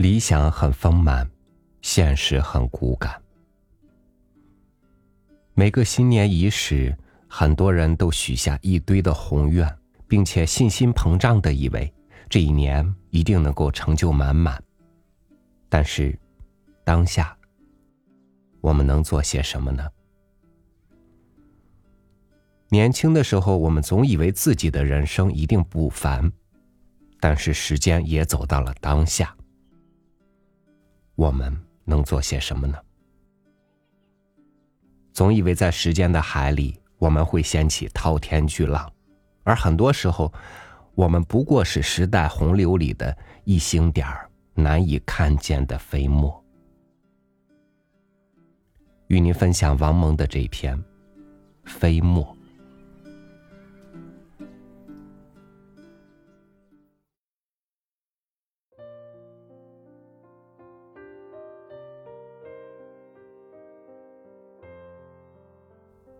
理想很丰满，现实很骨感。每个新年伊始，很多人都许下一堆的宏愿，并且信心膨胀的以为这一年一定能够成就满满。但是，当下，我们能做些什么呢？年轻的时候，我们总以为自己的人生一定不凡，但是时间也走到了当下。我们能做些什么呢？总以为在时间的海里，我们会掀起滔天巨浪，而很多时候，我们不过是时代洪流里的一星点儿，难以看见的飞沫。与您分享王蒙的这篇《飞沫》。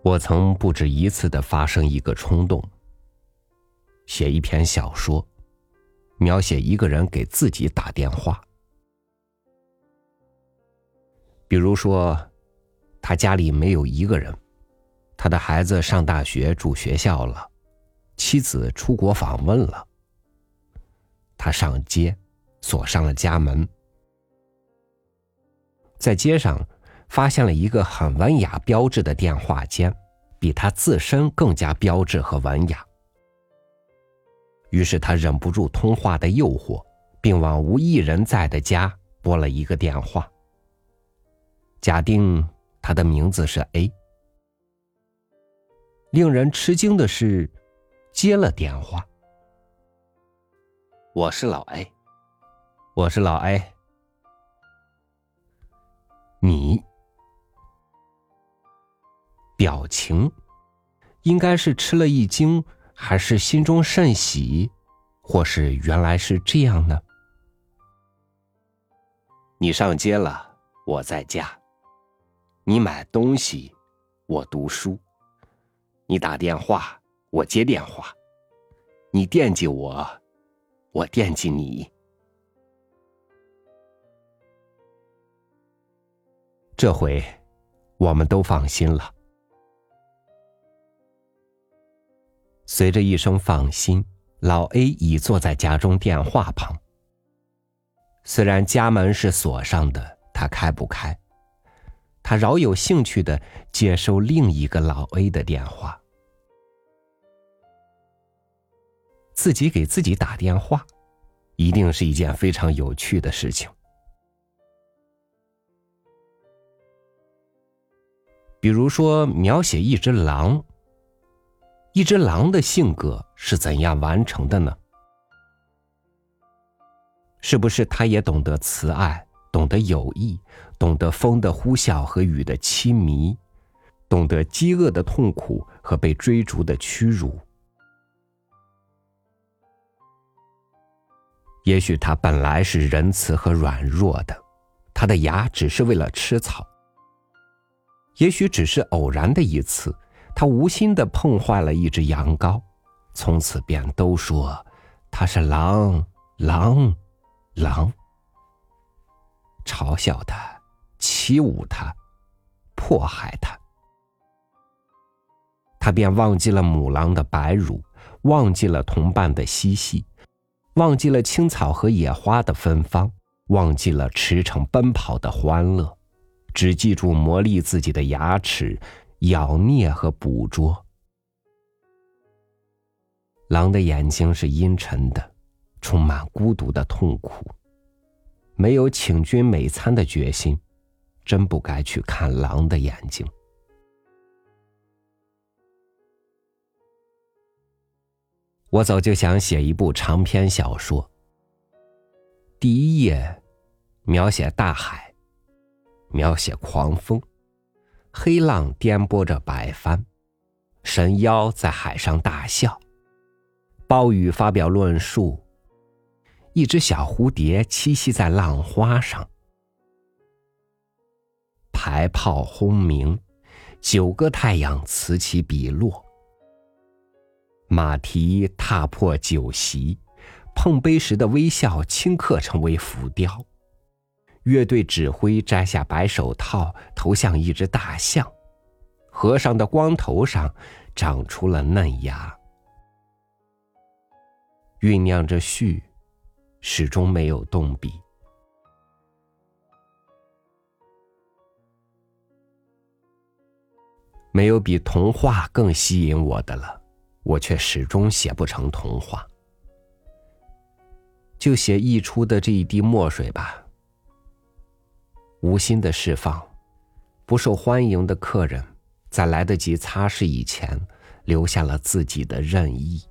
我曾不止一次的发生一个冲动，写一篇小说，描写一个人给自己打电话。比如说，他家里没有一个人，他的孩子上大学住学校了，妻子出国访问了，他上街，锁上了家门，在街上。发现了一个很文雅标志的电话间，比他自身更加标志和文雅。于是他忍不住通话的诱惑，并往无一人在的家拨了一个电话。假定他的名字是 A。令人吃惊的是，接了电话。我是老 A，我是老 A，你。表情，应该是吃了一惊，还是心中甚喜，或是原来是这样呢？你上街了，我在家；你买东西，我读书；你打电话，我接电话；你惦记我，我惦记你。这回，我们都放心了。随着一声放心，老 A 已坐在家中电话旁。虽然家门是锁上的，他开不开。他饶有兴趣的接收另一个老 A 的电话。自己给自己打电话，一定是一件非常有趣的事情。比如说，描写一只狼。一只狼的性格是怎样完成的呢？是不是它也懂得慈爱，懂得友谊，懂得风的呼啸和雨的凄迷，懂得饥饿的痛苦和被追逐的屈辱？也许它本来是仁慈和软弱的，它的牙只是为了吃草。也许只是偶然的一次。他无心的碰坏了一只羊羔，从此便都说他是狼，狼，狼。嘲笑他，欺侮他，迫害他。他便忘记了母狼的白乳，忘记了同伴的嬉戏，忘记了青草和野花的芬芳，忘记了驰骋奔跑的欢乐，只记住磨砺自己的牙齿。咬啮和捕捉。狼的眼睛是阴沉的，充满孤独的痛苦。没有请君美餐的决心，真不该去看狼的眼睛。我早就想写一部长篇小说。第一页，描写大海，描写狂风。黑浪颠簸着白帆，神妖在海上大笑，暴雨发表论述，一只小蝴蝶栖息在浪花上，排炮轰鸣，九个太阳此起彼落，马蹄踏破酒席，碰杯时的微笑顷刻成为浮雕，乐队指挥摘下白手套，头像一只大象。和尚的光头上长出了嫩芽，酝酿着序，始终没有动笔。没有比童话更吸引我的了，我却始终写不成童话。就写溢出的这一滴墨水吧，无心的释放，不受欢迎的客人。在来得及擦拭以前，留下了自己的任意。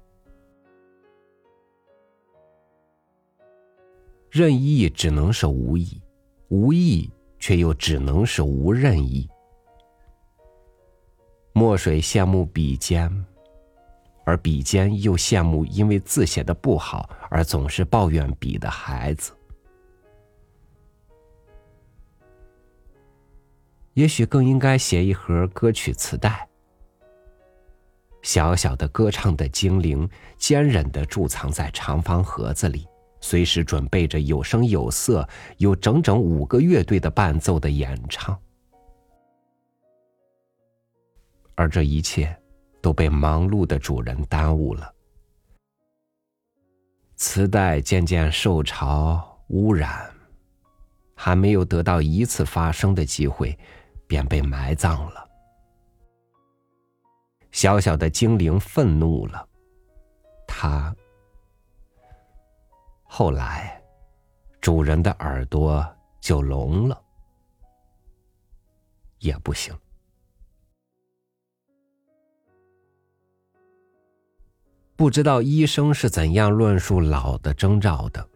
任意只能是无意，无意却又只能是无任意。墨水羡慕笔尖，而笔尖又羡慕因为字写的不好而总是抱怨笔的孩子。也许更应该写一盒歌曲磁带。小小的歌唱的精灵，坚韧的贮藏在长方盒子里，随时准备着有声有色、有整整五个乐队的伴奏的演唱。而这一切，都被忙碌的主人耽误了。磁带渐渐受潮污染，还没有得到一次发声的机会。便被埋葬了。小小的精灵愤怒了，他后来，主人的耳朵就聋了，也不行。不知道医生是怎样论述老的征兆的，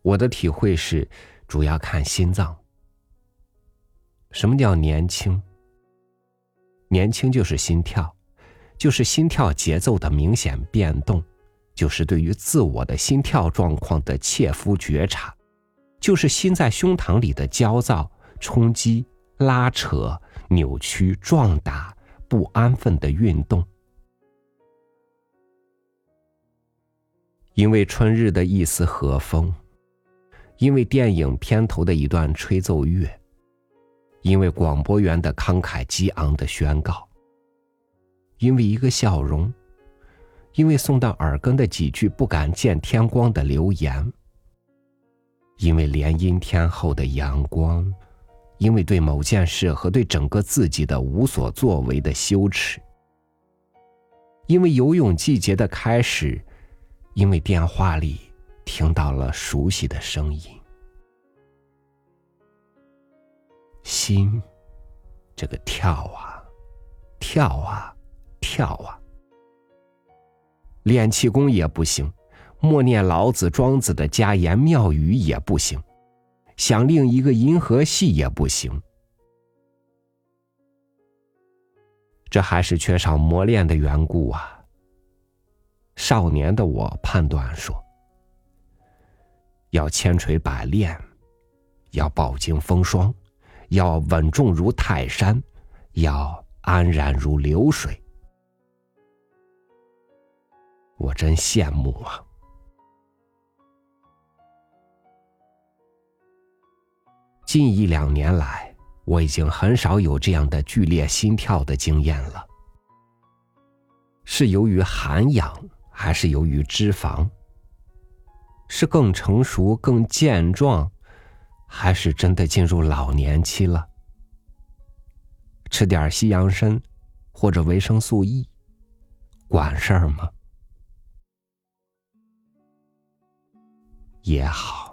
我的体会是，主要看心脏。什么叫年轻？年轻就是心跳，就是心跳节奏的明显变动，就是对于自我的心跳状况的切肤觉察，就是心在胸膛里的焦躁、冲击、拉扯、扭曲、撞打、不安分的运动。因为春日的一丝和风，因为电影片头的一段吹奏乐。因为广播员的慷慨激昂的宣告，因为一个笑容，因为送到耳根的几句不敢见天光的留言，因为连阴天后的阳光，因为对某件事和对整个自己的无所作为的羞耻，因为游泳季节的开始，因为电话里听到了熟悉的声音。心，这个跳啊，跳啊，跳啊。练气功也不行，默念老子、庄子的家言妙语也不行，想另一个银河系也不行。这还是缺少磨练的缘故啊。少年的我判断说，要千锤百炼，要饱经风霜。要稳重如泰山，要安然如流水。我真羡慕啊！近一两年来，我已经很少有这样的剧烈心跳的经验了。是由于涵养，还是由于脂肪？是更成熟、更健壮？还是真的进入老年期了。吃点西洋参，或者维生素 E，管事儿吗？也好。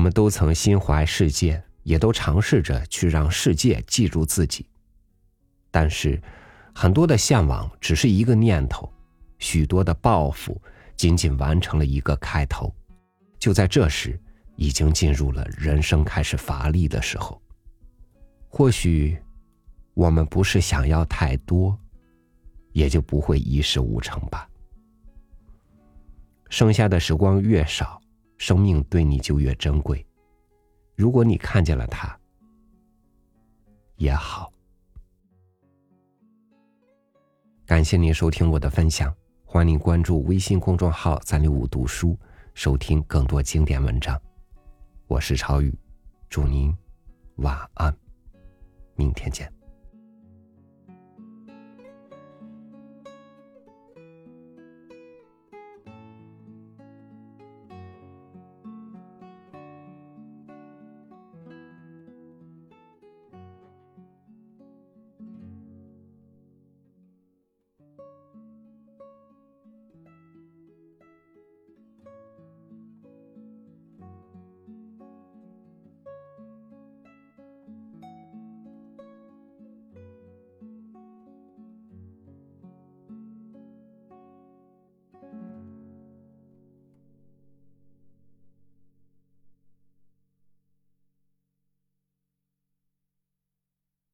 我们都曾心怀世界，也都尝试着去让世界记住自己。但是，很多的向往只是一个念头，许多的抱负仅仅完成了一个开头。就在这时，已经进入了人生开始乏力的时候。或许，我们不是想要太多，也就不会一事无成吧。剩下的时光越少。生命对你就越珍贵。如果你看见了他，也好。感谢您收听我的分享，欢迎您关注微信公众号“三六五读书”，收听更多经典文章。我是超宇，祝您晚安，明天见。